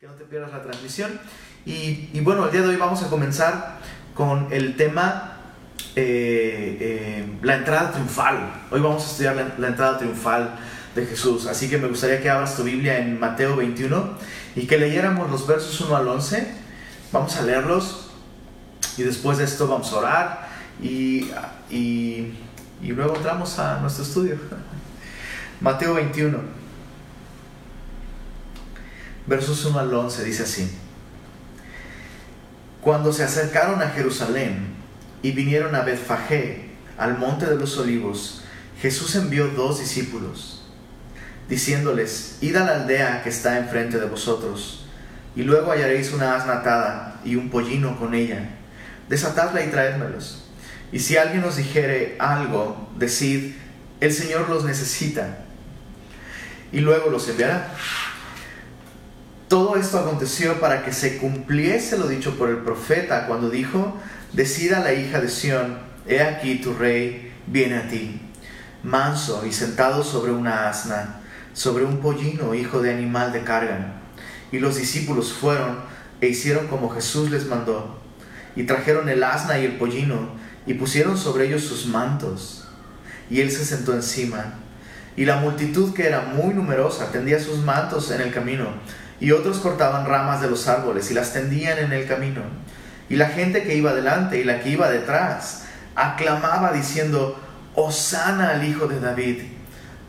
que no te pierdas la transmisión. Y, bueno, el día de hoy vamos a comenzar con el tema eh, eh, la entrada triunfal. Hoy vamos a estudiar la, entrada triunfal de Jesús. Así que me gustaría que abras tu Biblia en Mateo 21 y que leyéramos los versos 1 al 11. Vamos a leerlos y después de esto vamos a orar y, y, y luego entramos a nuestro estudio. Mateo 21 versos 1 al 11 dice así. Cuando se acercaron a Jerusalén y vinieron a Betfagé, al monte de los olivos, Jesús envió dos discípulos, diciéndoles, id a la aldea que está enfrente de vosotros, y luego hallaréis una asna atada y un pollino con ella. Desatadla y traédmelos. Y si alguien os dijere algo, decid, el Señor los necesita, y luego los enviará. Todo esto aconteció para que se cumpliese lo dicho por el profeta cuando dijo, decida la hija de Sión, he aquí tu rey viene a ti, manso y sentado sobre una asna, sobre un pollino, hijo de animal de carga. Y los discípulos fueron e hicieron como Jesús les mandó, y trajeron el asna y el pollino, y pusieron sobre ellos sus mantos, y él se sentó encima. Y la multitud, que era muy numerosa, tendía sus mantos en el camino, y otros cortaban ramas de los árboles y las tendían en el camino. Y la gente que iba delante y la que iba detrás aclamaba diciendo, Osana al Hijo de David,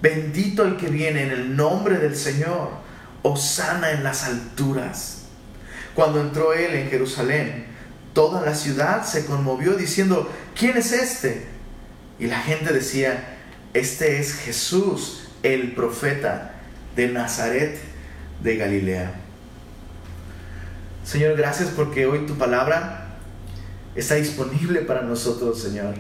bendito el que viene en el nombre del Señor, Osana en las alturas. Cuando entró él en Jerusalén, toda la ciudad se conmovió diciendo, ¿quién es este? Y la gente decía, este es Jesús, el profeta de Nazaret de Galilea. Señor, gracias porque hoy tu palabra está disponible para nosotros, Señor.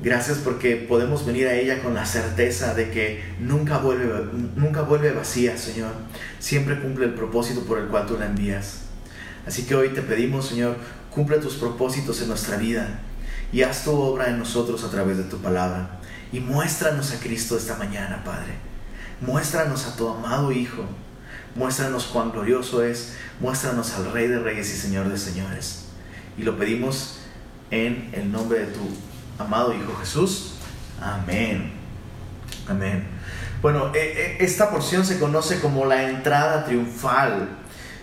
Gracias porque podemos venir a ella con la certeza de que nunca vuelve, nunca vuelve vacía, Señor. Siempre cumple el propósito por el cual tú la envías. Así que hoy te pedimos, Señor, cumple tus propósitos en nuestra vida y haz tu obra en nosotros a través de tu palabra. Y muéstranos a Cristo esta mañana, Padre. Muéstranos a tu amado Hijo Muéstranos cuán glorioso es. Muéstranos al Rey de Reyes y Señor de Señores. Y lo pedimos en el nombre de tu amado Hijo Jesús. Amén. Amén. Bueno, e, e, esta porción se conoce como la entrada triunfal.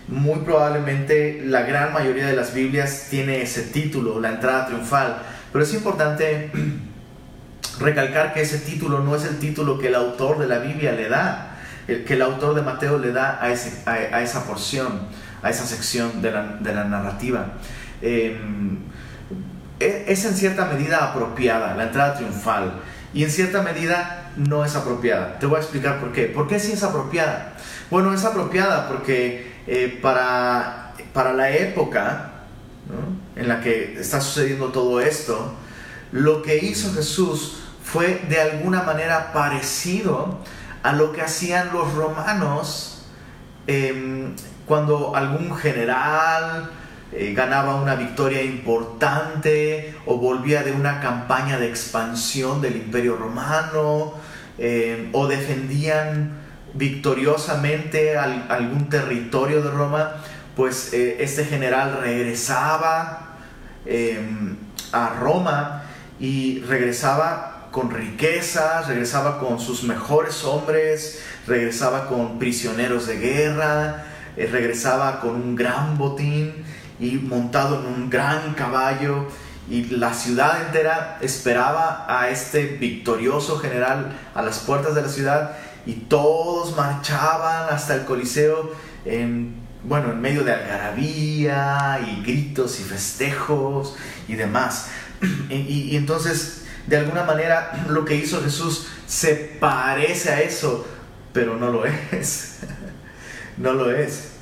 Muy probablemente la gran mayoría de las Biblias tiene ese título, la entrada triunfal. Pero es importante recalcar que ese título no es el título que el autor de la Biblia le da que el autor de Mateo le da a, esa porción, a esa sección de la, narrativa. Em, e, es en cierta medida apropiada, la entrada triunfal, y en cierta medida no es apropiada. Te voy a explicar por qué. ¿Por qué sí es apropiada? Bueno, es apropiada porque eh, para, para la época en la que está sucediendo todo esto, lo que hizo Jesús fue de alguna manera parecido a lo que hacían los romanos em, cuando algún general eh, ganaba una victoria importante o volvía de una campaña de expansión del imperio romano em, o defendían victoriosamente algún territorio de Roma, pues eh, este general regresaba em, a Roma y regresaba con riquezas, regresaba con sus mejores hombres, regresaba con prisioneros de guerra, eh, regresaba con un gran botín y montado en un gran caballo y la ciudad entera esperaba a este victorioso general a las puertas de la ciudad y todos marchaban hasta el Coliseo en, bueno, en medio de algarabía y gritos y festejos y demás. y entonces de alguna manera lo que hizo Jesús se parece a eso, pero no lo es. no lo es.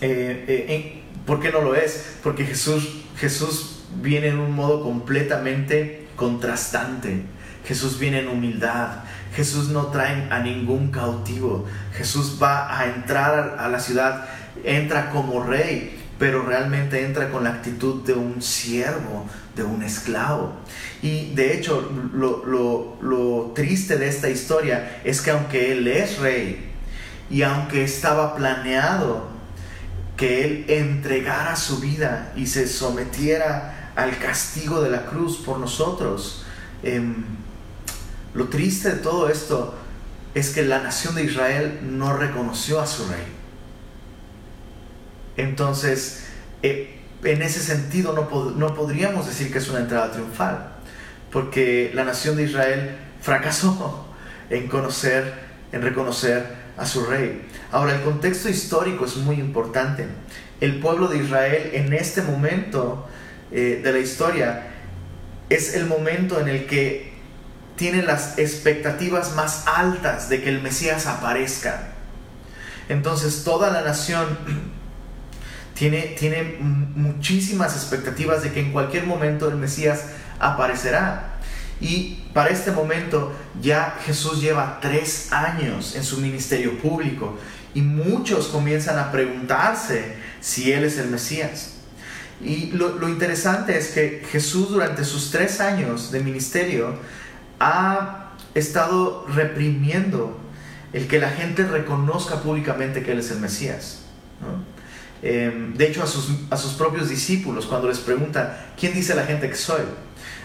Eh, eh, ¿Por qué no lo es? Porque Jesús, Jesús viene en un modo completamente contrastante. Jesús viene en humildad. Jesús no trae a ningún cautivo. Jesús va a entrar a la ciudad, entra como rey, pero realmente entra con la actitud de un siervo, de un esclavo. Y de hecho, lo, triste de esta historia es que aunque él es rey y aunque estaba planeado que Él entregara su vida y se sometiera al castigo de la cruz por nosotros. Em, lo triste de todo esto es que la nación de Israel no reconoció a su rey. Entonces, eh, en ese sentido no, no podríamos decir que es una entrada triunfal, porque la nación de Israel fracasó en conocer, en reconocer a su rey. Ahora, el contexto histórico es muy importante. El pueblo de Israel en este momento eh, de la historia es el momento en el que tiene las expectativas más altas de que el Mesías aparezca. Entonces toda la nación tiene, tiene muchísimas expectativas de que en cualquier momento el Mesías aparecerá. Y para este momento ya Jesús lleva tres años en su ministerio público y muchos comienzan a preguntarse si Él es el Mesías. Y lo, interesante es que Jesús durante sus tres años de ministerio ha estado reprimiendo el que la gente reconozca públicamente que Él es el Mesías. Em, de hecho, a sus, a sus propios discípulos, cuando les preguntan, ¿quién dice la gente que soy?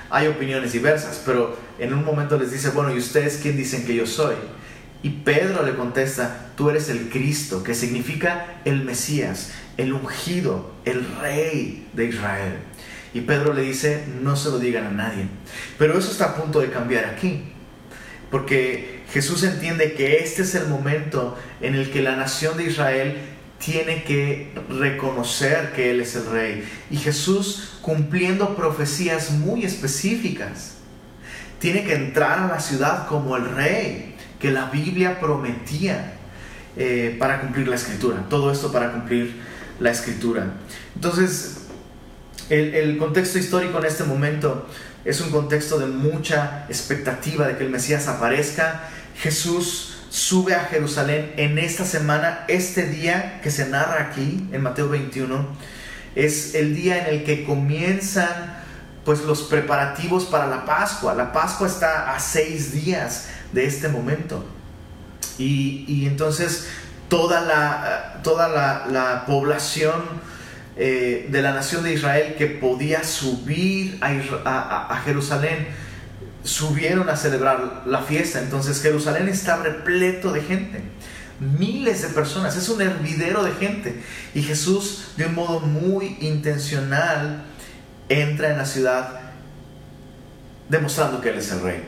hay opiniones diversas, pero en un momento les dice, bueno, ¿y ustedes quién dicen que yo soy? Y Pedro le contesta, tú eres el Cristo, que significa el Mesías, el ungido, el rey de Israel. Y Pedro le dice, no se lo digan a nadie. Pero eso está a punto de cambiar aquí, porque Jesús entiende que este es el momento en el que la nación de Israel tiene que reconocer que Él es el rey. Y Jesús, cumpliendo profecías muy específicas, tiene que entrar a la ciudad como el rey que la Biblia prometía eh, para cumplir la escritura. Todo esto para cumplir la escritura. Entonces, el, el contexto histórico en este momento es un contexto de mucha expectativa de que el Mesías aparezca. Jesús sube a Jerusalén en esta semana, este día que se narra aquí en Mateo 21, es el día en el que comienzan pues los preparativos para la Pascua. La Pascua está a seis días de este momento. Y, entonces toda la, toda la, población eh, de la nación de Israel que podía subir a Jerusalén, subieron a celebrar la fiesta. Entonces Jerusalén está repleto de gente. Miles de personas, es un hervidero de gente. Y Jesús, de un modo muy intencional, entra en la ciudad demostrando que Él es el rey.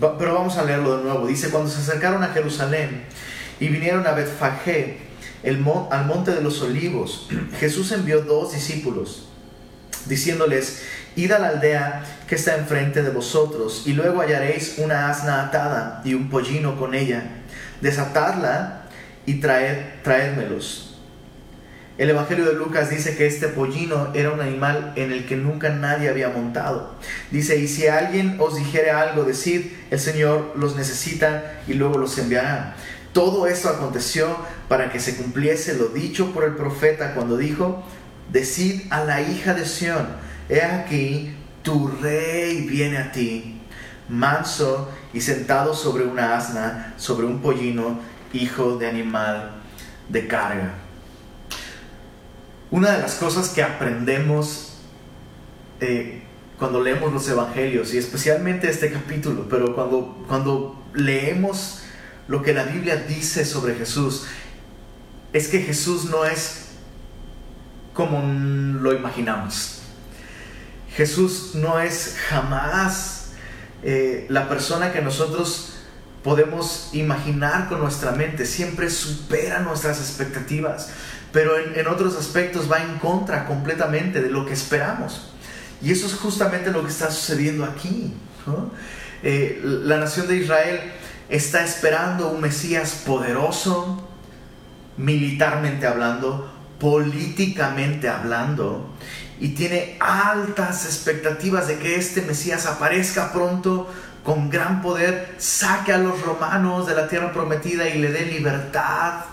Pero vamos a leerlo de nuevo. Dice, cuando se acercaron a Jerusalén y vinieron a Betfagé, al monte de los olivos, Jesús envió dos discípulos, diciéndoles, id a la aldea que está enfrente de vosotros, y luego hallaréis una asna atada y un pollino con ella. Desatadla y traed, traédmelos. El Evangelio de Lucas dice que este pollino era un animal en el que nunca nadie había montado. Dice, y si alguien os dijere algo, decid, el Señor los necesita y luego los enviará. Todo esto aconteció para que se cumpliese lo dicho por el profeta cuando dijo, decid a la hija de Sión, he aquí, tu rey viene a ti, manso y sentado sobre una asna, sobre un pollino, hijo de animal de carga. Una de las cosas que aprendemos eh, cuando leemos los evangelios, y especialmente este capítulo, pero cuando, cuando leemos lo que la Biblia dice sobre Jesús, es que Jesús no es como lo imaginamos. Jesús no es jamás eh, la persona que nosotros podemos imaginar con nuestra mente, siempre supera nuestras expectativas, pero en, otros aspectos va en contra completamente de lo que esperamos. Y eso es justamente lo que está sucediendo aquí. Eh, la nación de Israel está esperando un Mesías poderoso, militarmente hablando, políticamente hablando, y tiene altas expectativas de que este Mesías aparezca pronto con gran poder, saque a los romanos de la tierra prometida y le dé libertad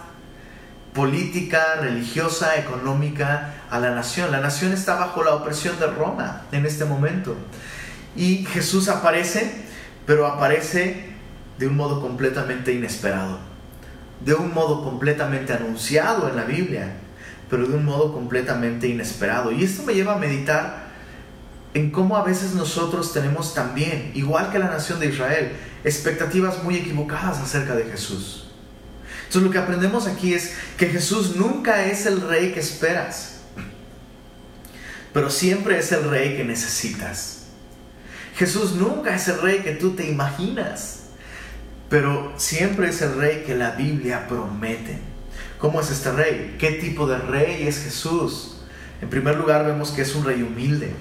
política, religiosa, económica a la nación. La nación está bajo la opresión de Roma en este momento. Y Jesús aparece, pero aparece de un modo completamente inesperado, de un modo completamente anunciado en la Biblia pero de un modo completamente inesperado. Y esto me lleva a meditar en cómo a veces nosotros tenemos también, igual que la nación de Israel, expectativas muy equivocadas acerca de Jesús. Entonces lo que aprendemos aquí es que Jesús nunca es el rey que esperas, pero siempre es el rey que necesitas. Jesús nunca es el rey que tú te imaginas, pero siempre es el rey que la Biblia promete. ¿Cómo es este rey? ¿Qué tipo de rey es Jesús? En primer lugar vemos que es un rey humilde.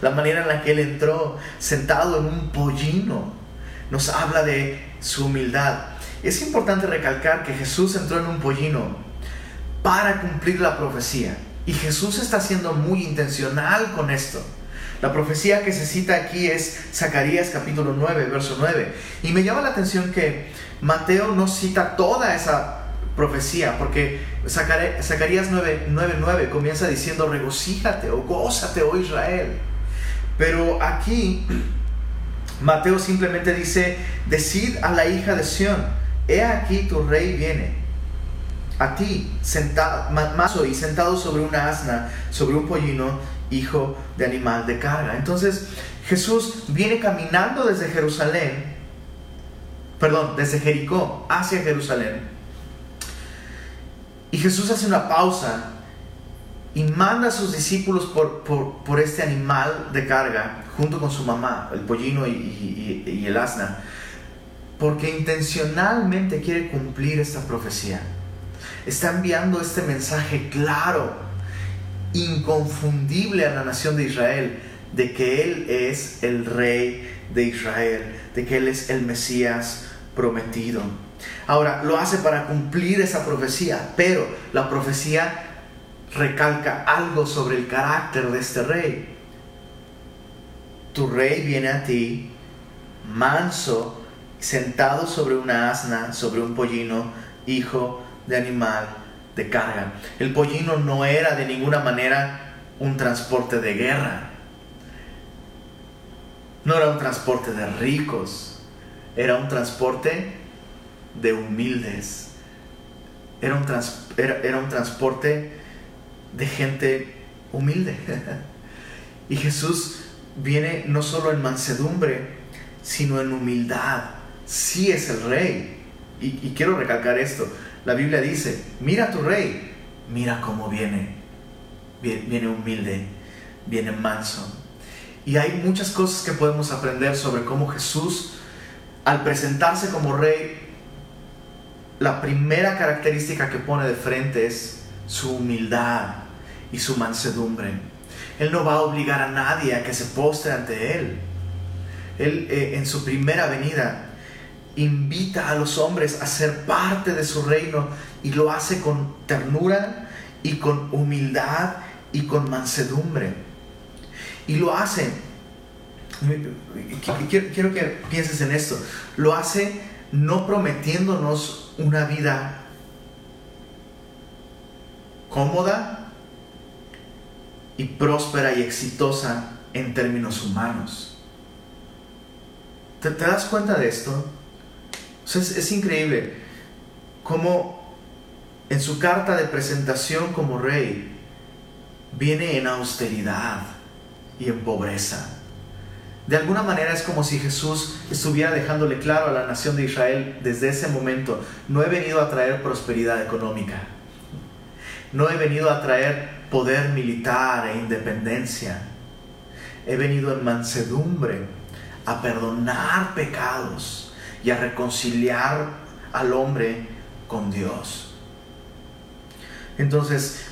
La manera en la que él entró sentado en un pollino nos habla de su humildad. Es importante recalcar que Jesús entró en un pollino para cumplir la profecía. Y Jesús está siendo muy intencional con esto. La profecía que se cita aquí es Zacarías capítulo 9, verso 9. Y me llama la atención que Mateo no cita toda esa profecía, porque Zacarías 9:9 comienza diciendo, regocíjate o gózate, oh Israel. Pero aquí Mateo simplemente dice, decid a la hija de Sión, he aquí tu rey viene. A ti, sentado, y sentado sobre una asna, sobre un pollino, hijo de animal de carga. Entonces Jesús viene caminando desde Jerusalén, perdón, desde Jericó hacia Jerusalén y Jesús hace una pausa y manda a sus discípulos por, este animal de carga junto con su mamá, el pollino y el asna, porque intencionalmente quiere cumplir esta profecía. Está enviando este mensaje claro, inconfundible a la nación de Israel, de que Él es el rey de Israel, de que Él es el Mesías prometido. Ahora, lo hace para cumplir esa profecía, pero la profecía recalca algo sobre el carácter de este rey. Tu rey viene a ti manso, sentado sobre una asna, sobre un pollino, hijo de animal de carga. El pollino no era de ninguna manera un transporte de guerra. No era un transporte de ricos. Era un transporte de humildes. Era un, era, un transporte de gente humilde. y Jesús viene no solo en mansedumbre, sino en humildad. Sí es el rey. Y, quiero recalcar esto. La Biblia dice, mira a tu rey, mira cómo viene. Viene humilde, viene manso. Y hay muchas cosas que podemos aprender sobre cómo Jesús, al presentarse como rey, la primera característica que pone de frente es su humildad y su mansedumbre. Él no va a obligar a nadie a que se postre ante Él. Él eh, en su primera venida invita a los hombres a ser parte de su reino y lo hace con ternura y con humildad y con mansedumbre. Y lo hace, quiero, quiero que pienses en esto, lo hace no prometiéndonos una vida cómoda y próspera y exitosa en términos humanos. ¿Te, das cuenta de esto? es, increíble cómo en su carta de presentación como rey viene en austeridad y en pobreza. De alguna manera es como si Jesús estuviera dejándole claro a la nación de Israel desde ese momento, no he venido a traer prosperidad económica, no he venido a traer poder militar e independencia, he venido en mansedumbre a perdonar pecados y a reconciliar al hombre con Dios. Entonces,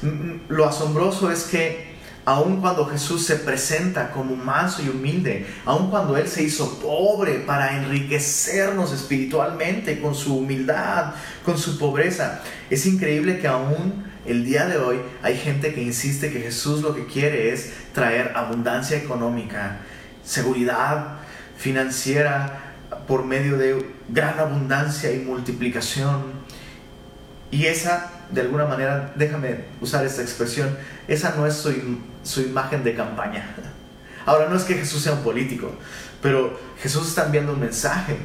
lo asombroso es que aun cuando Jesús se presenta como manso y humilde, aun cuando Él se hizo pobre para enriquecernos espiritualmente con su humildad, con su pobreza, es increíble que aún el día de hoy hay gente que insiste que Jesús lo que quiere es traer abundancia económica, seguridad financiera por medio de gran abundancia y multiplicación. Y esa, de alguna manera, déjame usar esta expresión, esa no es su, su imagen de campaña. Ahora no es que Jesús sea un político, pero Jesús está enviando un mensaje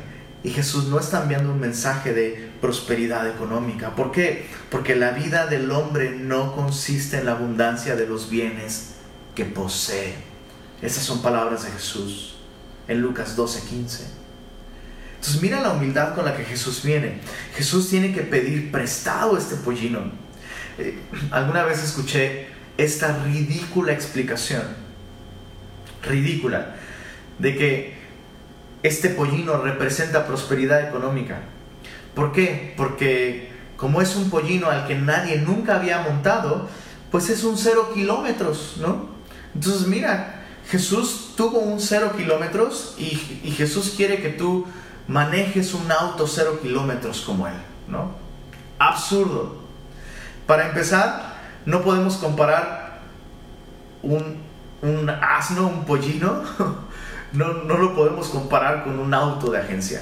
Y Jesús no está enviando un mensaje de prosperidad económica. ¿Por qué? Porque la vida del hombre no consiste en la abundancia de los bienes que posee. Esas son palabras de Jesús en Lucas 12:15. Entonces mira la humildad con la que Jesús viene. Jesús tiene que pedir prestado este pollino. Eh, alguna vez escuché esta ridícula explicación, ridícula, de que este pollino representa prosperidad económica. ¿Por qué? Porque como es un pollino al que nadie nunca había montado, pues es un cero kilómetros, ¿no? Entonces mira, Jesús tuvo un cero kilómetros y, Jesús quiere que tú manejes un auto cero kilómetros como él, ¿no? Absurdo. Para empezar, no podemos comparar un, un asno, un pollino, no, no lo podemos comparar con un auto de agencia.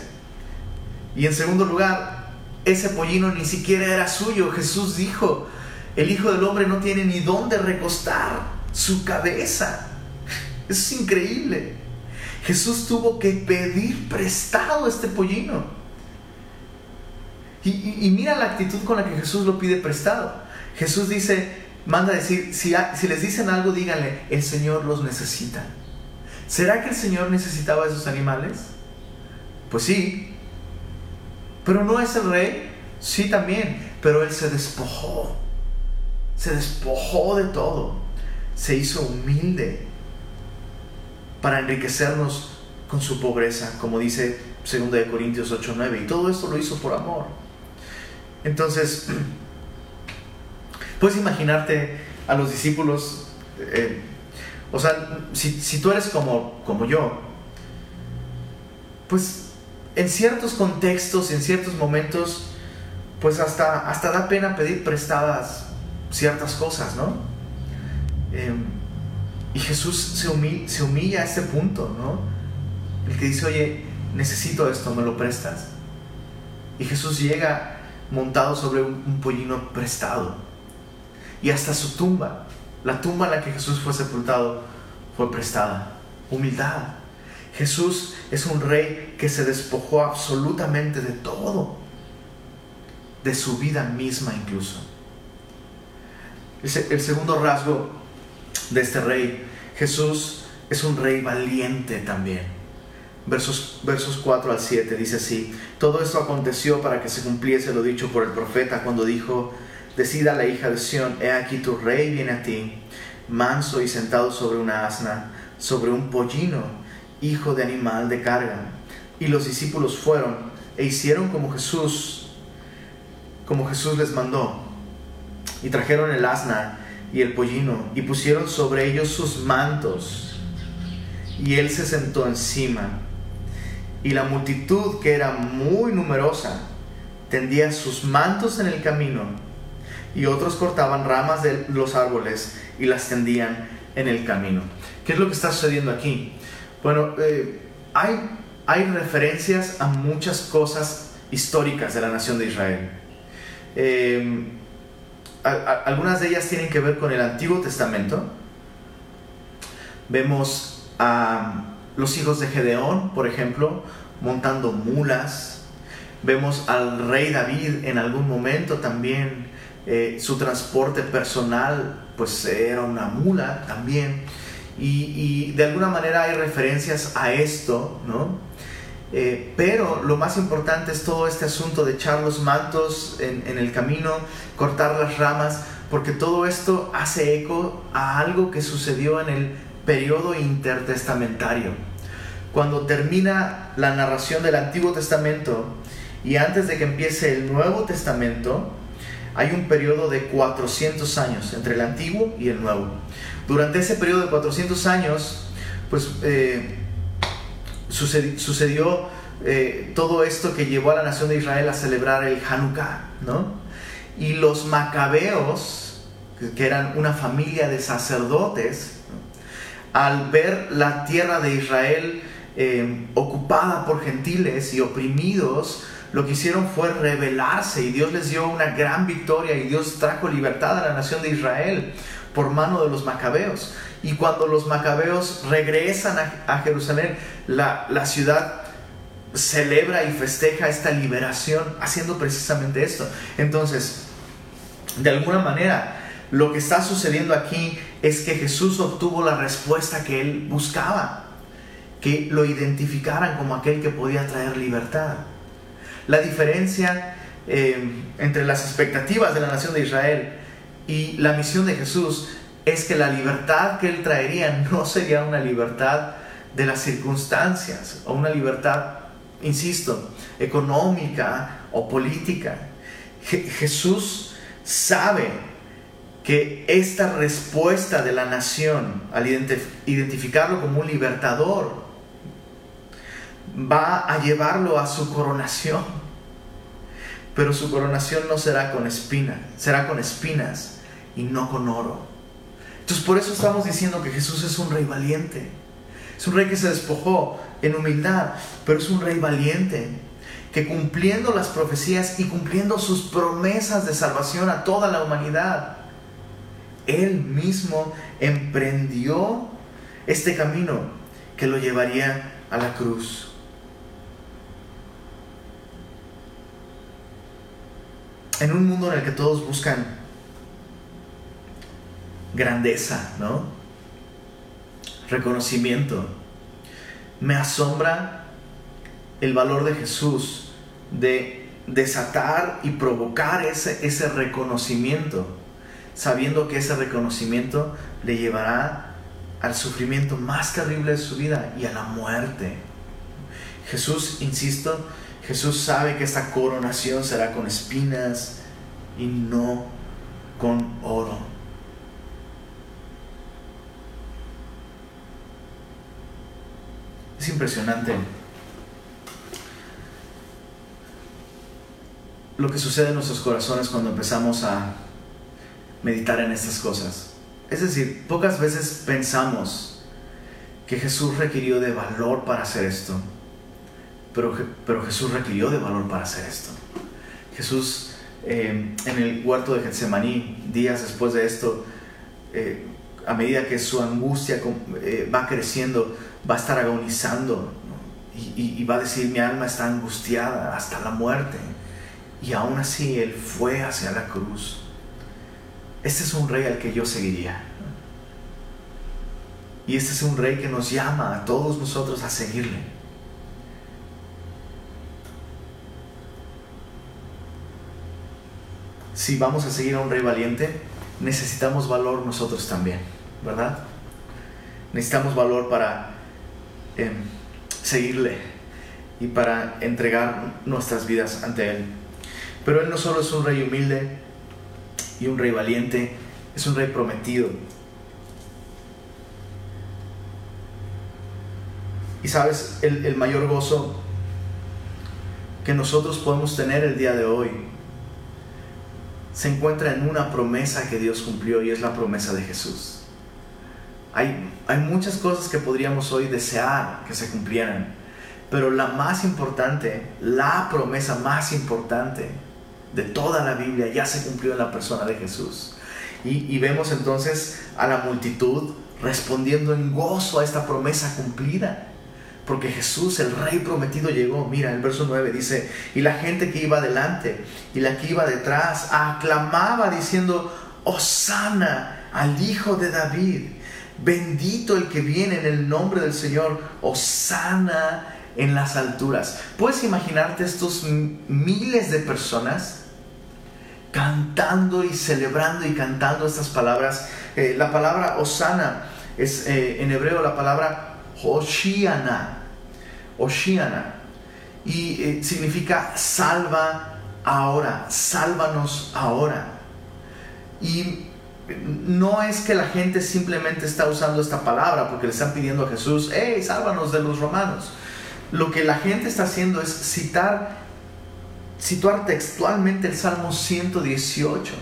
Y en segundo lugar, ese pollino ni siquiera era suyo. Jesús dijo, el Hijo del Hombre no tiene ni dónde recostar su cabeza. Eso es increíble. Jesús tuvo que pedir prestado este pollino. Y, mira la actitud con la que Jesús lo pide prestado. Jesús dice, manda decir, si, si les dicen algo, díganle, el Señor los necesita. ¿Será que el Señor necesitaba esos animales? Pues sí. Pero no es el rey. Sí también. Pero Él se despojó. Se despojó de todo. Se hizo humilde para enriquecernos con su pobreza, como dice 2 de Corintios 8:9, y todo esto lo hizo por amor. Entonces, puedes imaginarte a los discípulos, eh, o sea, si, tú eres como, como yo, pues en ciertos contextos, en ciertos momentos, pues hasta, hasta da pena pedir prestadas ciertas cosas, ¿no? Em, y Jesús se humilla, a este punto, ¿no? El que dice, oye, necesito esto, ¿me lo prestas? Y Jesús llega montado sobre un, pollino prestado. Y hasta su tumba, la tumba en la que Jesús fue sepultado, fue prestada. Humildad. Jesús es un rey que se despojó absolutamente de todo, de su vida misma incluso. El segundo rasgo de este rey. Jesús es un rey valiente también. Versos, versos 4 al 7 dice así, todo esto aconteció para que se cumpliese lo dicho por el profeta cuando dijo, decida la hija de Sión, he aquí tu rey viene a ti, manso y sentado sobre una asna, sobre un pollino, hijo de animal de carga. Y los discípulos fueron e hicieron como Jesús, como Jesús les mandó, y trajeron el asna y el pollino, y pusieron sobre ellos sus mantos, y él se sentó encima. Y la multitud, que era muy numerosa, tendía sus mantos en el camino, y otros cortaban ramas de los árboles y las tendían en el camino. ¿Qué es lo que está sucediendo aquí? Bueno, eh, hay, hay referencias a muchas cosas históricas de la nación de Israel. Eh, algunas de ellas tienen que ver con el Antiguo Testamento. Vemos a los hijos de Gedeón, por ejemplo, montando mulas. Vemos al rey David en algún momento también. Eh, su transporte personal, pues era una mula también. Y, de alguna manera hay referencias a esto, ¿no? Eh, pero lo más importante es todo este asunto de echar los mantos en, el camino, cortar las ramas, porque todo esto hace eco a algo que sucedió en el periodo intertestamentario. Cuando termina la narración del Antiguo Testamento y antes de que empiece el Nuevo Testamento, hay un periodo de 400 años entre el Antiguo y el Nuevo. Durante ese periodo de 400 años, pues eh, sucedió, eh, todo esto que llevó a la nación de Israel a celebrar el Hanukkah, ¿no? Y los macabeos, que eran una familia de sacerdotes, al ver la tierra de Israel eh, ocupada por gentiles y oprimidos, lo que hicieron fue rebelarse y Dios les dio una gran victoria y Dios trajo libertad a la nación de Israel por mano de los macabeos. Y cuando los macabeos regresan a, Jerusalén, la, ciudad celebra y festeja esta liberación haciendo precisamente esto. Entonces, de alguna manera, lo que está sucediendo aquí es que Jesús obtuvo la respuesta que él buscaba, que lo identificaran como aquel que podía traer libertad. La diferencia eh, entre las expectativas de la nación de Israel y la misión de Jesús es que la libertad que él traería no sería una libertad de las circunstancias o una libertad, insisto, económica o política. Jesús sabe que esta respuesta de la nación al identificarlo como un libertador va a llevarlo a su coronación. Pero su coronación no será con espinas, será con espinas y no con oro. Entonces por eso estamos diciendo que Jesús es un rey valiente. Es un rey que se despojó en humildad, pero es un rey valiente, que cumpliendo las profecías y cumpliendo sus promesas de salvación a toda la humanidad, él mismo emprendió este camino que lo llevaría a la cruz. En un mundo en el que todos buscan grandeza, ¿no? Reconocimiento. Me asombra el valor de Jesús de desatar y provocar ese, ese reconocimiento, sabiendo que ese reconocimiento le llevará al sufrimiento más terrible de su vida y a la muerte. Jesús, insisto, Jesús sabe que esta coronación será con espinas y no con oro. Es impresionante lo que sucede en nuestros corazones cuando empezamos a meditar en estas cosas. Es decir, pocas veces pensamos que Jesús requirió de valor para hacer esto, pero, Jesús requirió de valor para hacer esto. Jesús eh, en el huerto de Getsemaní, días después de esto, eh, a medida que su angustia eh, va creciendo, va a estar agonizando y, va a decir, mi alma está angustiada hasta la muerte. Y aún así Él fue hacia la cruz. Este es un rey al que yo seguiría. Y este es un rey que nos llama a todos nosotros a seguirle. Si vamos a seguir a un rey valiente, necesitamos valor nosotros también, ¿verdad? Necesitamos valor para Em, seguirle y para entregar nuestras vidas ante Él. Pero Él no solo es un rey humilde y un rey valiente, es un rey prometido. Y sabes, el, el mayor gozo que nosotros podemos tener el día de hoy se encuentra en una promesa que Dios cumplió y es la promesa de Jesús. Hay, muchas cosas que podríamos hoy desear que se cumplieran, pero la más importante, la promesa más importante de toda la Biblia ya se cumplió en la persona de Jesús. Y, y vemos entonces a la multitud respondiendo en gozo a esta promesa cumplida. Porque Jesús, el Rey prometido, llegó. Mira, el verso 9 dice, y la gente que iba adelante y la que iba detrás aclamaba diciendo, Osana al Hijo de David. Bendito el que viene en el nombre del Señor, sana en las alturas. ¿Puedes imaginarte estos miles de personas cantando y celebrando y cantando estas palabras? Eh, la palabra Osana es eh, en hebreo la palabra Hoshiana. Hoshiana. Y eh, significa salva ahora, sálvanos ahora. Y no es que la gente simplemente está usando esta palabra porque le están pidiendo a Jesús, hey, sálvanos de los romanos. Lo que la gente está haciendo es citar, situar textualmente el Salmo 118,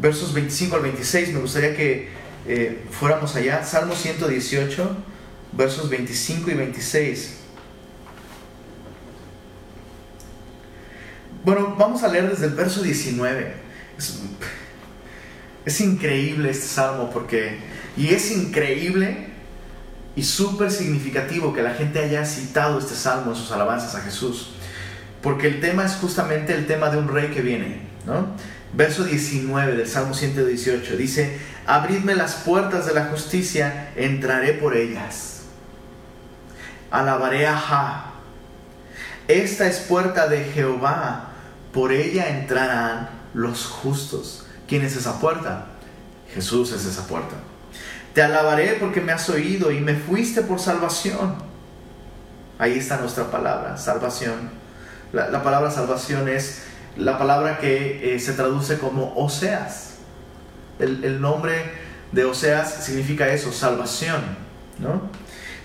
versos 25 al 26. Me gustaría que eh, fuéramos allá. Salmo 118, versos 25 y 26. Bueno, vamos a leer desde el verso 19. Es increíble este salmo porque, y es increíble y súper significativo que la gente haya citado este salmo en sus alabanzas a Jesús, porque el tema es justamente el tema de un rey que viene, ¿no? Verso 19 del Salmo 118 dice, abridme las puertas de la justicia, entraré por ellas. Alabaré a Ja. Esta es puerta de Jehová, por ella entrarán los justos. ¿Quién es esa puerta? Jesús es esa puerta. Te alabaré porque me has oído y me fuiste por salvación. Ahí está nuestra palabra, salvación. La, palabra salvación es la palabra que eh, se traduce como Oseas. El, nombre de Oseas significa eso, salvación. ¿no?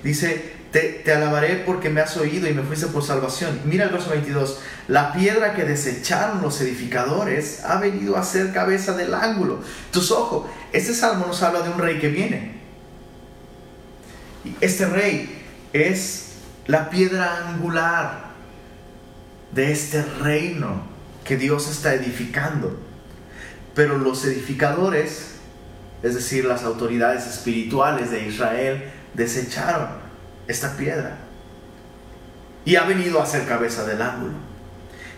Dice, te, alabaré porque me has oído y me fuiste por salvación. Mira el verso 22. La piedra que desecharon los edificadores ha venido a ser cabeza del ángulo. Tus ojos, este salmo nos habla de un rey que viene. Este rey es la piedra angular de este reino que Dios está edificando. Pero los edificadores, es decir, las autoridades espirituales de Israel, desecharon esta piedra. Y ha venido a ser cabeza del ángulo.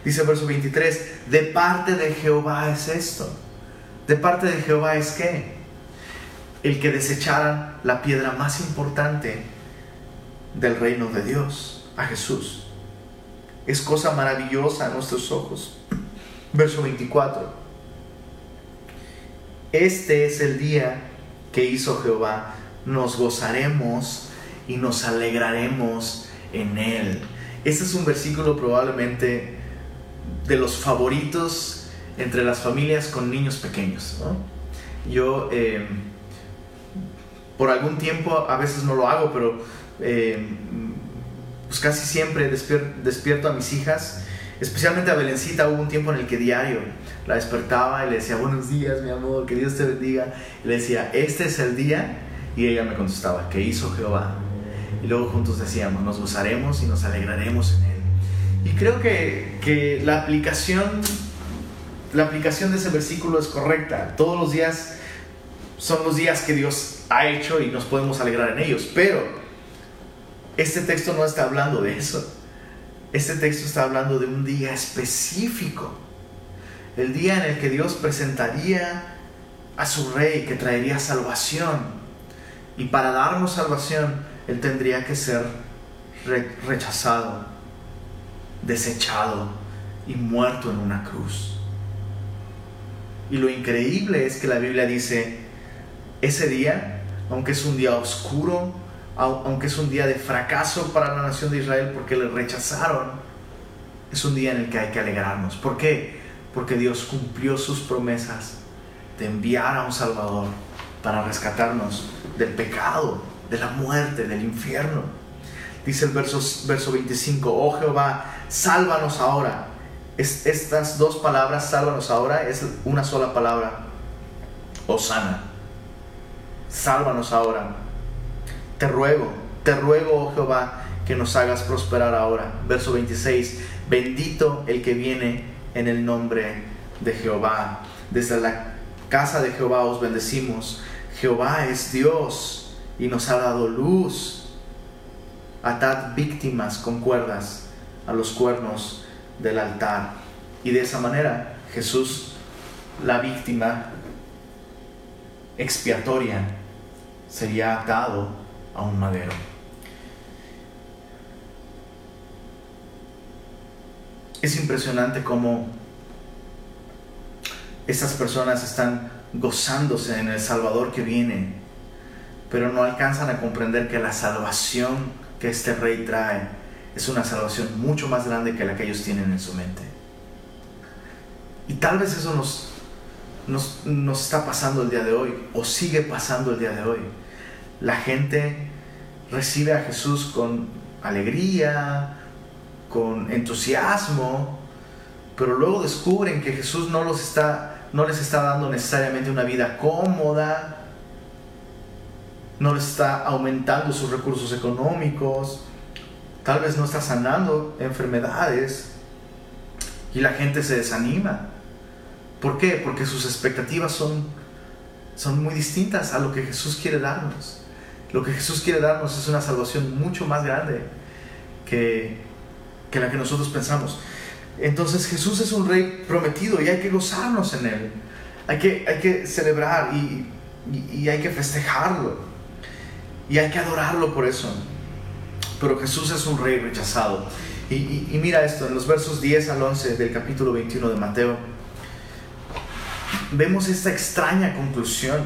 Dice el verso 23, de parte de Jehová es esto. De parte de Jehová es que el que desecharan la piedra más importante del reino de Dios, a Jesús. Es cosa maravillosa a nuestros ojos. Verso 24. Este es el día que hizo Jehová. Nos gozaremos y nos alegraremos en Él. Este es un versículo probablemente de los favoritos entre las familias con niños pequeños. Yo eh, por algún tiempo, a veces no lo hago, pero eh, pues casi siempre despierto a mis hijas, especialmente a Belencita, hubo un tiempo en el que diario la despertaba y le decía, buenos días, mi amor, que Dios te bendiga. Y le decía, este es el día. Y ella me contestaba, ¿qué hizo Jehová? Y luego juntos decíamos, nos gozaremos y nos alegraremos en Él. Y creo que, que la, aplicación, la aplicación de ese versículo es correcta. Todos los días son los días que Dios ha hecho y nos podemos alegrar en ellos, pero este texto no está hablando de eso. Este texto está hablando de un día específico. El día en el que Dios presentaría a su rey que traería salvación. Y para darnos salvación, él tendría que ser rechazado, desechado y muerto en una cruz. Y lo increíble es que la Biblia dice, ese día, aunque es un día oscuro, aunque es un día de fracaso para la nación de Israel porque le rechazaron, es un día en el que hay que alegrarnos. ¿Por qué? Porque Dios cumplió sus promesas de enviar a un Salvador para rescatarnos del pecado, de la muerte, del infierno. Dice el verso, verso 25, oh Jehová, sálvanos ahora. estas dos palabras, sálvanos ahora, es una sola palabra, Osana. Sálvanos ahora. Te ruego, te ruego, oh Jehová, que nos hagas prosperar ahora. Verso 26, bendito el que viene en el nombre de Jehová. Desde la casa de Jehová os bendecimos. Jehová es Dios y nos ha dado luz. Atad víctimas con cuerdas a los cuernos del altar. Y de esa manera Jesús, la víctima expiatoria, sería atado a un madero. Es impresionante cómo estas personas están gozándose en el Salvador que viene pero no alcanzan a comprender que la salvación que este rey trae es una salvación mucho más grande que la que ellos tienen en su mente. Y tal vez eso nos, nos, está pasando el día de hoy, o sigue pasando el día de hoy. La gente recibe a Jesús con alegría, con entusiasmo, pero luego descubren que Jesús no, los está, no les está dando necesariamente una vida cómoda, no está aumentando sus recursos económicos, tal vez no está sanando enfermedades y la gente se desanima. ¿Por qué? Porque sus expectativas son, son muy distintas a lo que Jesús quiere darnos. Lo que Jesús quiere darnos es una salvación mucho más grande que, que la que nosotros pensamos. Entonces Jesús es un rey prometido y hay que gozarnos en él. Hay que, hay que celebrar y, y, hay que festejarlo. Y hay que adorarlo por eso. Pero Jesús es un rey rechazado. Y, mira esto, en los versos 10 al 11 del capítulo 21 de Mateo, vemos esta extraña conclusión.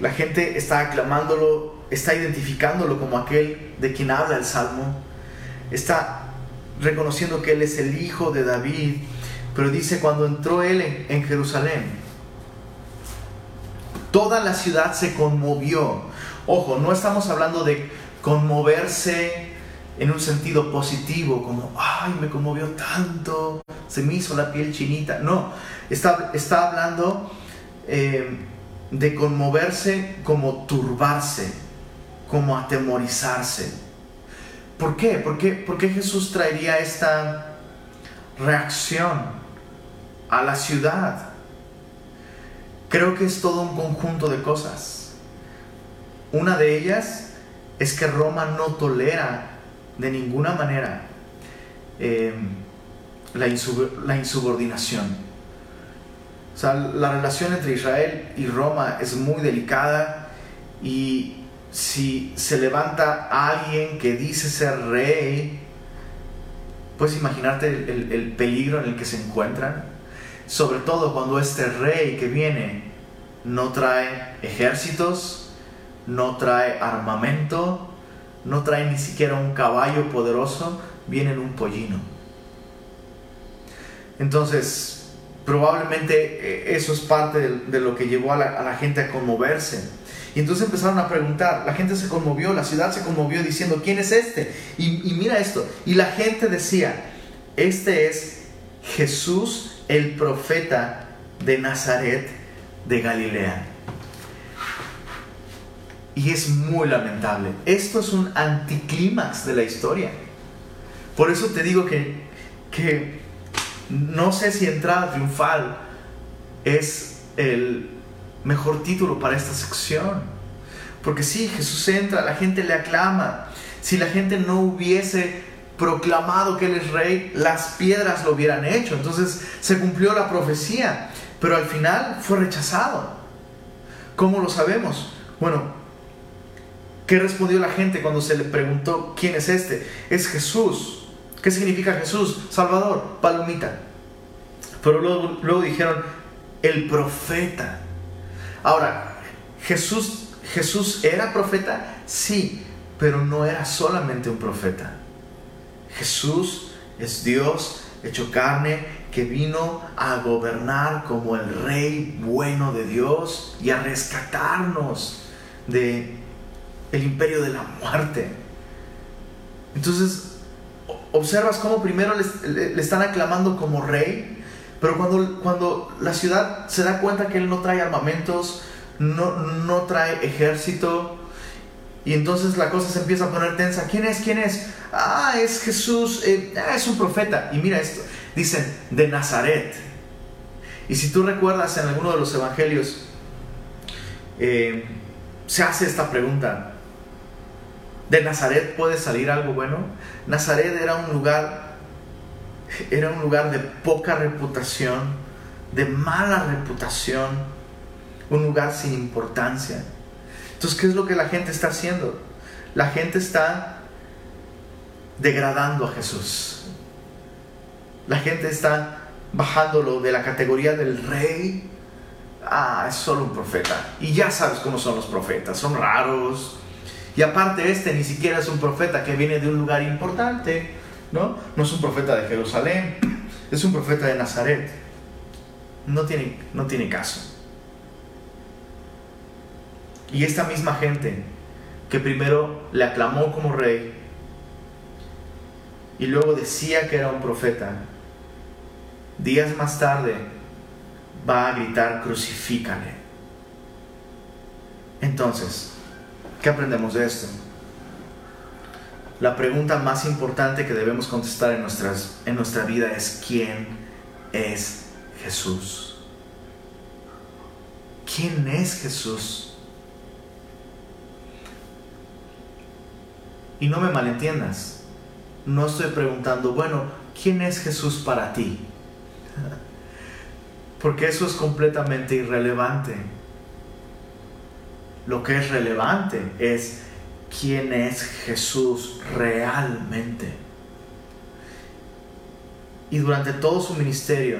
La gente está aclamándolo, está identificándolo como aquel de quien habla el Salmo, está reconociendo que Él es el Hijo de David, pero dice, cuando entró Él en, Jerusalén, toda la ciudad se conmovió. Ojo, no estamos hablando de conmoverse en un sentido positivo, como, ay, me conmovió tanto, se me hizo la piel chinita. No, está, está hablando eh, de conmoverse como turbarse, como atemorizarse. ¿Por qué? ¿Por qué, Jesús traería esta reacción a la ciudad? Creo que es todo un conjunto de cosas. Una de ellas es que Roma no tolera de ninguna manera em, la, la insubordinación. O sea, la relación entre Israel y Roma es muy delicada y si se levanta alguien que dice ser rey, puedes imaginarte el, peligro en el que se encuentran. Sobre todo cuando este rey que viene no trae ejércitos, no trae armamento, no trae ni siquiera un caballo poderoso, viene en un pollino. Entonces, probablemente eh, eso es parte de, lo que llevó a la, a la gente a conmoverse. Y entonces empezaron a preguntar, la gente se conmovió, la ciudad se conmovió diciendo, ¿quién es este? Y, mira esto, y la gente decía, este es Jesús el profeta de Nazaret de Galilea. Y es muy lamentable. Esto es un anticlímax de la historia. Por eso te digo que, que no sé si entrada triunfal es el mejor título para esta sección. Porque si Jesús entra, la gente le aclama. Si la gente no hubiese proclamado que Él es rey, las piedras lo hubieran hecho. Entonces se cumplió la profecía, pero al final fue rechazado. ¿Cómo lo sabemos? Bueno, ¿qué respondió la gente cuando se le preguntó quién es este? Es Jesús. ¿Qué significa Jesús? Salvador, palomita. Pero luego, luego dijeron, el profeta. Ahora, Jesús, Jesús era profeta, sí, pero no era solamente un profeta. Jesús es Dios hecho carne que vino a gobernar como el rey bueno de Dios y a rescatarnos de el imperio de la muerte. Entonces, observas cómo primero le, están aclamando como rey pero cuando, cuando la ciudad se da cuenta que él no trae armamentos, no, no trae ejército, y entonces la cosa se empieza a poner tensa. ¿Quién es? ¿Quién es? Ah, es Jesús, eh, ah, es un profeta. Y mira esto, dicen, de Nazaret. Y si tú recuerdas en alguno de los evangelios, eh, se hace esta pregunta. ¿De Nazaret puede salir algo bueno? Nazaret era un lugar era un lugar de poca reputación, de mala reputación, un lugar sin importancia. Entonces, ¿qué es lo que la gente está haciendo? La gente está degradando a Jesús. La gente está bajándolo de la categoría del rey. Ah, es solo un profeta. Y ya sabes cómo son los profetas, son raros. Y aparte este ni siquiera es un profeta que viene de un lugar importante ¿no? No es un profeta de Jerusalén, es un profeta de Nazaret. No tiene, no tiene caso. Y esta misma gente que primero le aclamó como rey y luego decía que era un profeta, días más tarde va a gritar crucifícale. Entonces, ¿qué aprendemos de esto? La pregunta más importante que debemos contestar en, nuestras, en nuestra vida es ¿quién es Jesús? ¿Quién es Jesús? Y no me malentiendas. No estoy preguntando, bueno, ¿quién es Jesús para ti? Porque eso es completamente irrelevante. Lo que es relevante es quién es Jesús realmente. Y durante todo su ministerio,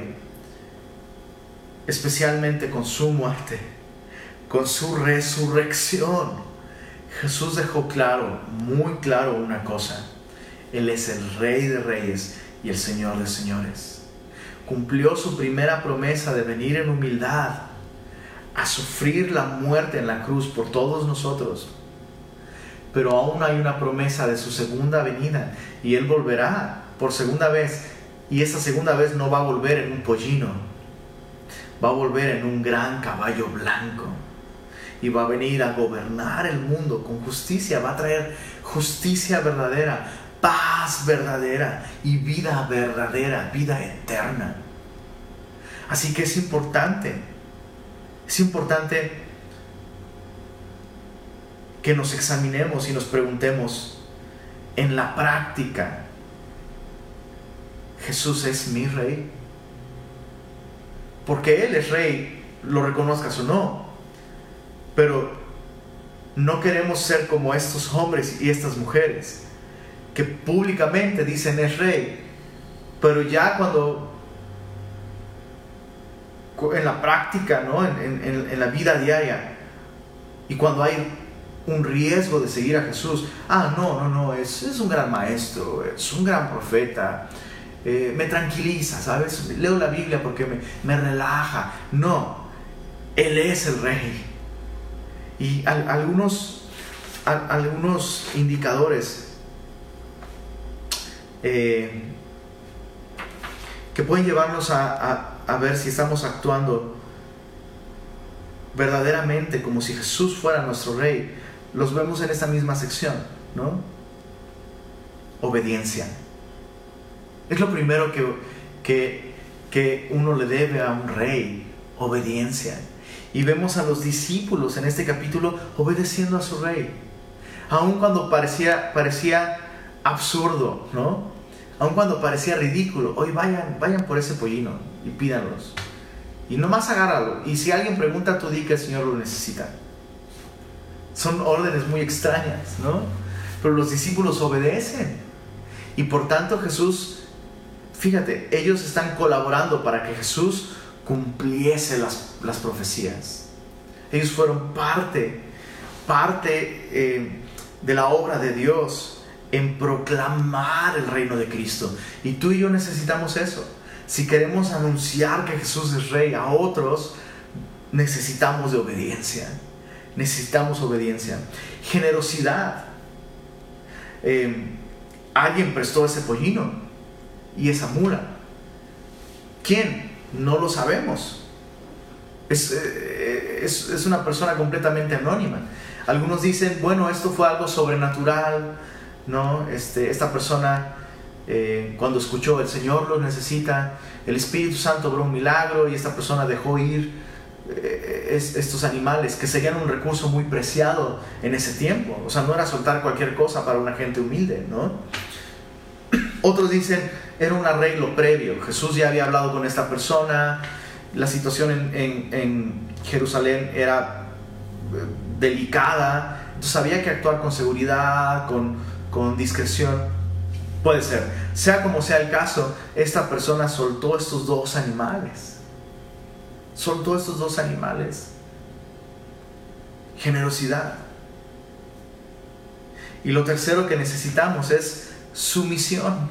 especialmente con su muerte, con su resurrección, Jesús dejó claro, muy claro una cosa. Él es el Rey de Reyes y el Señor de Señores. Cumplió su primera promesa de venir en humildad a sufrir la muerte en la cruz por todos nosotros. Pero aún hay una promesa de su segunda venida y Él volverá por segunda vez. Y esa segunda vez no va a volver en un pollino, va a volver en un gran caballo blanco y va a venir a gobernar el mundo con justicia, va a traer justicia verdadera, paz verdadera y vida verdadera, vida eterna. Así que es importante, es importante que nos examinemos y nos preguntemos en la práctica, ¿Jesús es mi rey? Porque Él es rey, lo reconozcas o no. Pero no queremos ser como estos hombres y estas mujeres que públicamente dicen es rey, pero ya cuando en la práctica, ¿no? en, la vida diaria, y cuando hay un riesgo de seguir a Jesús, ah, no, no, no, es, es un gran maestro, es un gran profeta, eh, me tranquiliza, ¿sabes? Leo la Biblia porque me, me relaja. No, Él es el rey. Y algunos, algunos indicadores eh, que pueden llevarnos a, ver si estamos actuando verdaderamente como si Jesús fuera nuestro rey, los vemos en esta misma sección, ¿no? Obediencia. Es lo primero que, que, que uno le debe a un rey, obediencia. Y vemos a los discípulos en este capítulo obedeciendo a su rey. Aun cuando parecía, parecía absurdo, ¿no? Aun cuando parecía ridículo, hoy vayan, vayan por ese pollino y pídanlos. Y nomás agárralo. Y si alguien pregunta, tú di que el Señor lo necesita. Son órdenes muy extrañas, ¿no? Pero los discípulos obedecen. Y por tanto Jesús, fíjate, ellos están colaborando para que Jesús cumpliese las, las profecías. Ellos fueron parte, parte eh, de la obra de Dios en proclamar el reino de Cristo. Y tú y yo necesitamos eso. Si queremos anunciar que Jesús es rey a otros, necesitamos de obediencia. Necesitamos obediencia. Generosidad. Eh, alguien prestó ese pollino y esa mula. ¿Quién? No lo sabemos. Eh, es, es, una persona completamente anónima. Algunos dicen, bueno, esto fue algo sobrenatural, ¿no? Este, esta persona, eh, cuando escuchó el Señor lo necesita, el Espíritu Santo obró un milagro y esta persona dejó ir eh, estos animales, que serían un recurso muy preciado en ese tiempo. O sea, no era soltar cualquier cosa para una gente humilde, ¿no? Otros dicen, era un arreglo previo. Jesús ya había hablado con esta persona, la situación en, Jerusalén era eh, delicada, entonces había que actuar con seguridad, con discreción. Puede ser. Sea como sea el caso, esta persona soltó estos dos animales. Soltó estos dos animales. Generosidad. Y lo tercero que necesitamos es sumisión.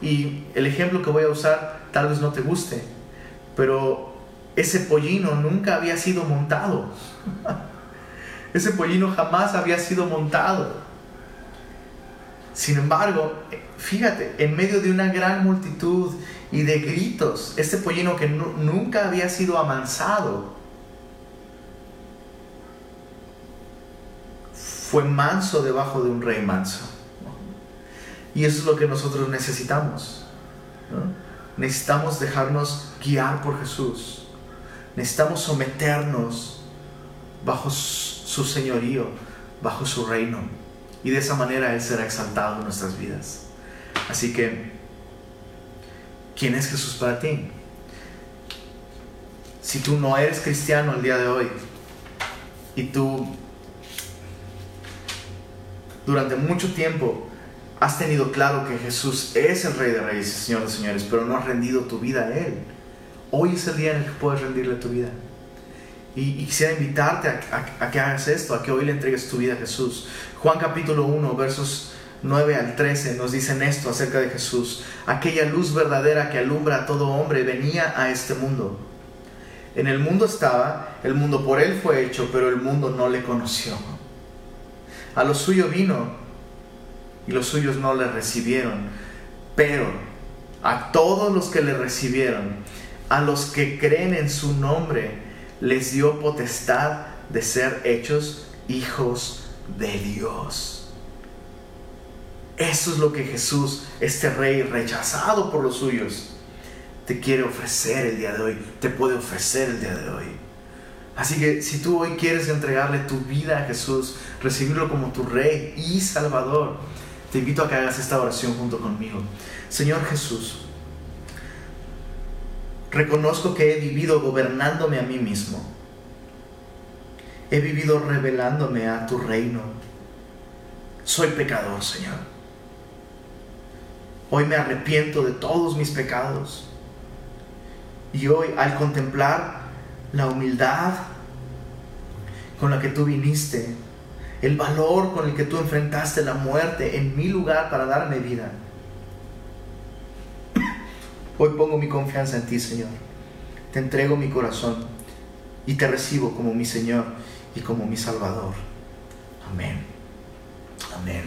Y el ejemplo que voy a usar tal vez no te guste, pero ese pollino nunca había sido montado. ese pollino jamás había sido montado. Sin embargo, fíjate, en medio de una gran multitud y de gritos, este pollino que nunca había sido amansado, fue manso debajo de un rey manso. Y eso es lo que nosotros necesitamos. Necesitamos dejarnos guiar por Jesús. Necesitamos someternos bajo su señorío, bajo su reino. Y de esa manera Él será exaltado en nuestras vidas. Así que, ¿quién es Jesús para ti? Si tú no eres cristiano el día de hoy y tú durante mucho tiempo has tenido claro que Jesús es el Rey de Reyes y Señor de Señores, pero no has rendido tu vida a Él, hoy es el día en el que puedes rendirle tu vida. Y, quisiera invitarte a, que hagas esto, a que hoy le entregues tu vida a Jesús. Juan capítulo 1, versos 9 al 13 nos dicen esto acerca de Jesús. Aquella luz verdadera que alumbra a todo hombre venía a este mundo. En el mundo estaba, el mundo por él fue hecho, pero el mundo no le conoció. A lo suyo vino y los suyos no le recibieron. Pero a todos los que le recibieron, a los que creen en su nombre, les dio potestad de ser hechos hijos de Dios. Eso es lo que Jesús, este rey rechazado por los suyos, te quiere ofrecer el día de hoy, te puede ofrecer el día de hoy. Así que si tú hoy quieres entregarle tu vida a Jesús, recibirlo como tu rey y salvador, te invito a que hagas esta oración junto conmigo. Señor Jesús, Reconozco que he vivido gobernándome a mí mismo. He vivido revelándome a tu reino. Soy pecador, Señor. Hoy me arrepiento de todos mis pecados. Y hoy al contemplar la humildad con la que tú viniste, el valor con el que tú enfrentaste la muerte en mi lugar para darme vida, Hoy pongo mi confianza en ti, Señor. Te entrego mi corazón y te recibo como mi Señor y como mi Salvador. Amén. Amén.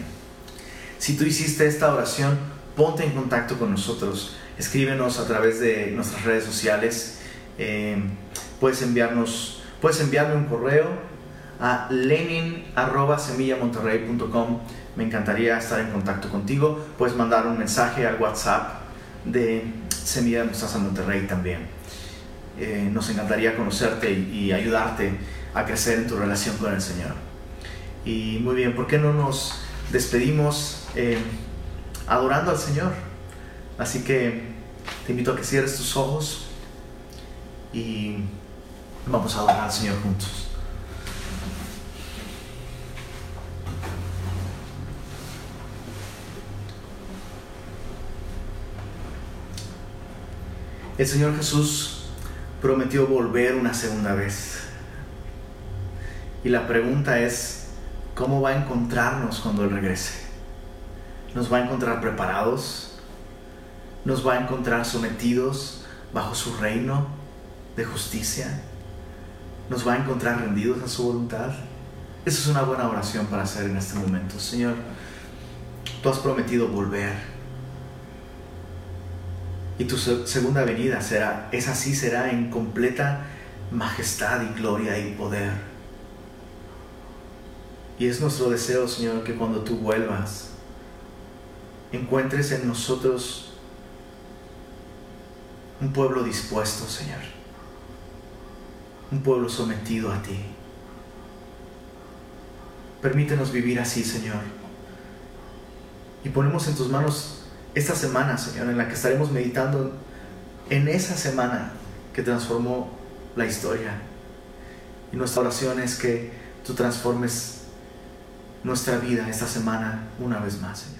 Si tú hiciste esta oración, ponte en contacto con nosotros. Escríbenos a través de nuestras redes sociales. Eh, puedes enviarnos, puedes enviarme un correo a lenin@semillamonterrey.com. Me encantaría estar en contacto contigo. Puedes mandar un mensaje al WhatsApp de Semilla de Mostaza Monterrey también. Eh, nos encantaría conocerte y, ayudarte a crecer en tu relación con el Señor. Y muy bien, ¿por qué no nos despedimos eh, adorando al Señor? Así que te invito a que cierres tus ojos y vamos a adorar al Señor juntos. El Señor Jesús prometió volver una segunda vez. Y la pregunta es, ¿cómo va a encontrarnos cuando Él regrese? ¿Nos va a encontrar preparados? ¿Nos va a encontrar sometidos bajo su reino de justicia? ¿Nos va a encontrar rendidos a su voluntad? Esa es una buena oración para hacer en este momento. Señor, tú has prometido volver y tu segunda venida será, es así será en completa majestad y gloria y poder. Y es nuestro deseo, Señor, que cuando tú vuelvas, encuentres en nosotros un pueblo dispuesto, Señor. Un pueblo sometido a ti. Permítenos vivir así, Señor. Y ponemos en tus manos esta semana, Señor, en la que estaremos meditando en esa semana que transformó la historia. Y nuestra oración es que tú transformes nuestra vida esta semana una vez más, Señor.